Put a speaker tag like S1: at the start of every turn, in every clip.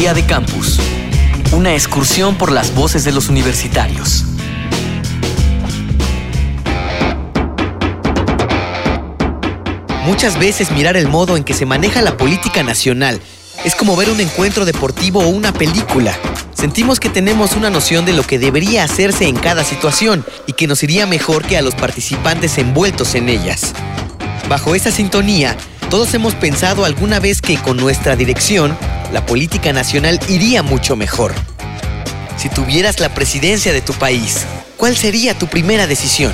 S1: Día de Campus. Una excursión por las voces de los universitarios.
S2: Muchas veces mirar el modo en que se maneja la política nacional es como ver un encuentro deportivo o una película. Sentimos que tenemos una noción de lo que debería hacerse en cada situación y que nos iría mejor que a los participantes envueltos en ellas. Bajo esa sintonía, todos hemos pensado alguna vez que con nuestra dirección, la política nacional iría mucho mejor. Si tuvieras la presidencia de tu país, ¿cuál sería tu primera decisión?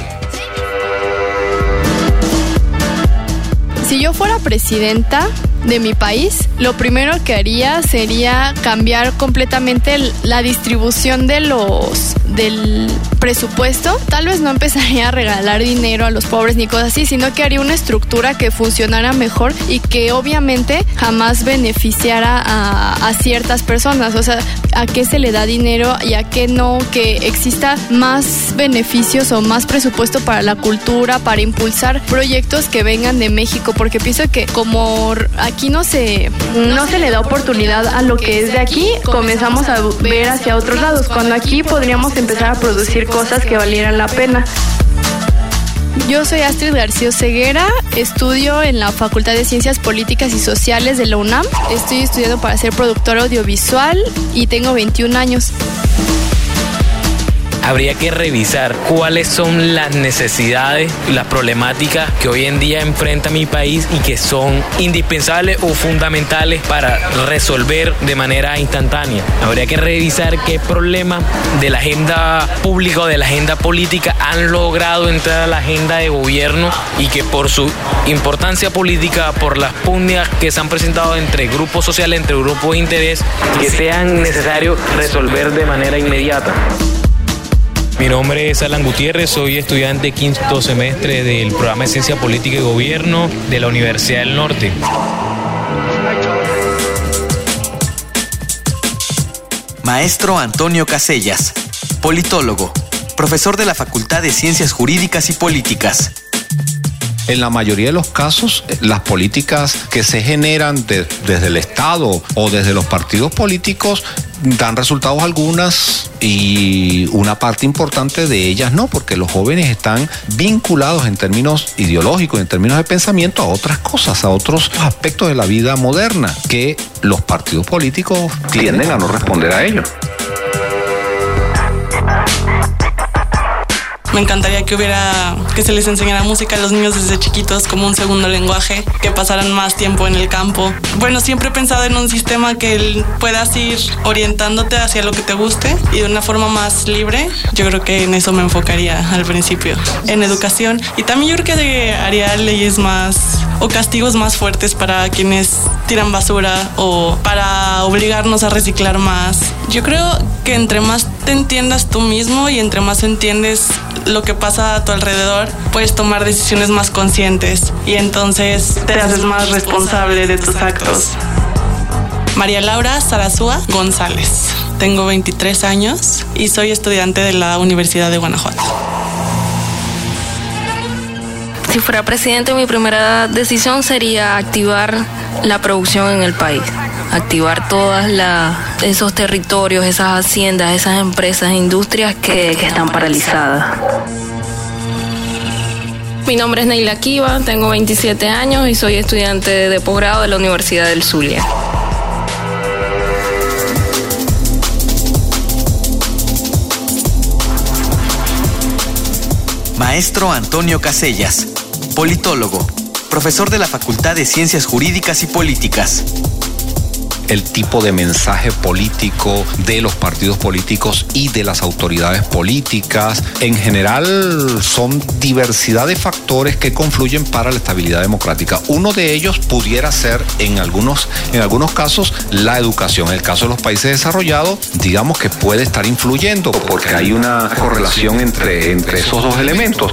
S3: Si yo fuera presidenta de mi país, lo primero que haría sería cambiar completamente la distribución de los del presupuesto. Tal vez no empezaría a regalar dinero a los pobres ni cosas así, sino que haría una estructura que funcionara mejor y que obviamente jamás beneficiara a, a ciertas personas. O sea, a qué se le da dinero y a qué no, que exista más beneficios o más presupuesto para la cultura, para impulsar proyectos que vengan de México, porque pienso que como aquí no se, no se le da oportunidad a lo que es de aquí, comenzamos a ver hacia otros lados, cuando aquí podríamos empezar a producir cosas que valieran la pena. Yo soy Astrid García Ceguera, estudio en la Facultad de Ciencias Políticas y Sociales de la UNAM. Estoy estudiando para ser productora audiovisual y tengo 21 años
S4: habría que revisar cuáles son las necesidades las problemáticas que hoy en día enfrenta mi país y que son indispensables o fundamentales para resolver de manera instantánea. Habría que revisar qué problemas de la agenda pública o de la agenda política han logrado entrar a la agenda de gobierno y que por su importancia política, por las pugnas que se han presentado entre grupos sociales, entre grupos de interés, que sean necesarios resolver de manera inmediata.
S5: Mi nombre es Alan Gutiérrez, soy estudiante quinto semestre del programa de Ciencia Política y Gobierno de la Universidad del Norte.
S1: Maestro Antonio Casellas, politólogo, profesor de la Facultad de Ciencias Jurídicas y Políticas.
S6: En la mayoría de los casos, las políticas que se generan desde el Estado o desde los partidos políticos dan resultados algunas y una parte importante de ellas no, porque los jóvenes están vinculados en términos ideológicos, en términos de pensamiento a otras cosas, a otros aspectos de la vida moderna, que los partidos políticos tienden a no responder a ello.
S7: Me encantaría que hubiera, que se les enseñara música a los niños desde chiquitos como un segundo lenguaje, que pasaran más tiempo en el campo. Bueno, siempre he pensado en un sistema que puedas ir orientándote hacia lo que te guste y de una forma más libre. Yo creo que en eso me enfocaría al principio, en educación. Y también yo creo que haría leyes más o castigos más fuertes para quienes tiran basura o para obligarnos a reciclar más. Yo creo que entre más te entiendas tú mismo y entre más entiendes lo que pasa a tu alrededor, puedes tomar decisiones más conscientes y entonces te haces más responsable de tus actos. María Laura Sarazúa González. Tengo 23 años y soy estudiante de la Universidad de Guanajuato.
S8: Si fuera presidente, mi primera decisión sería activar la producción en el país activar todos esos territorios, esas haciendas, esas empresas, industrias que, que están paralizadas. Mi nombre es Neila Kiva, tengo 27 años y soy estudiante de posgrado de la Universidad del Zulia.
S1: Maestro Antonio Casellas, politólogo, profesor de la Facultad de Ciencias Jurídicas y Políticas
S6: el tipo de mensaje político de los partidos políticos y de las autoridades políticas. En general son diversidad de factores que confluyen para la estabilidad democrática. Uno de ellos pudiera ser en algunos, en algunos casos la educación. En el caso de los países desarrollados, digamos que puede estar influyendo porque hay una correlación entre, entre esos dos elementos.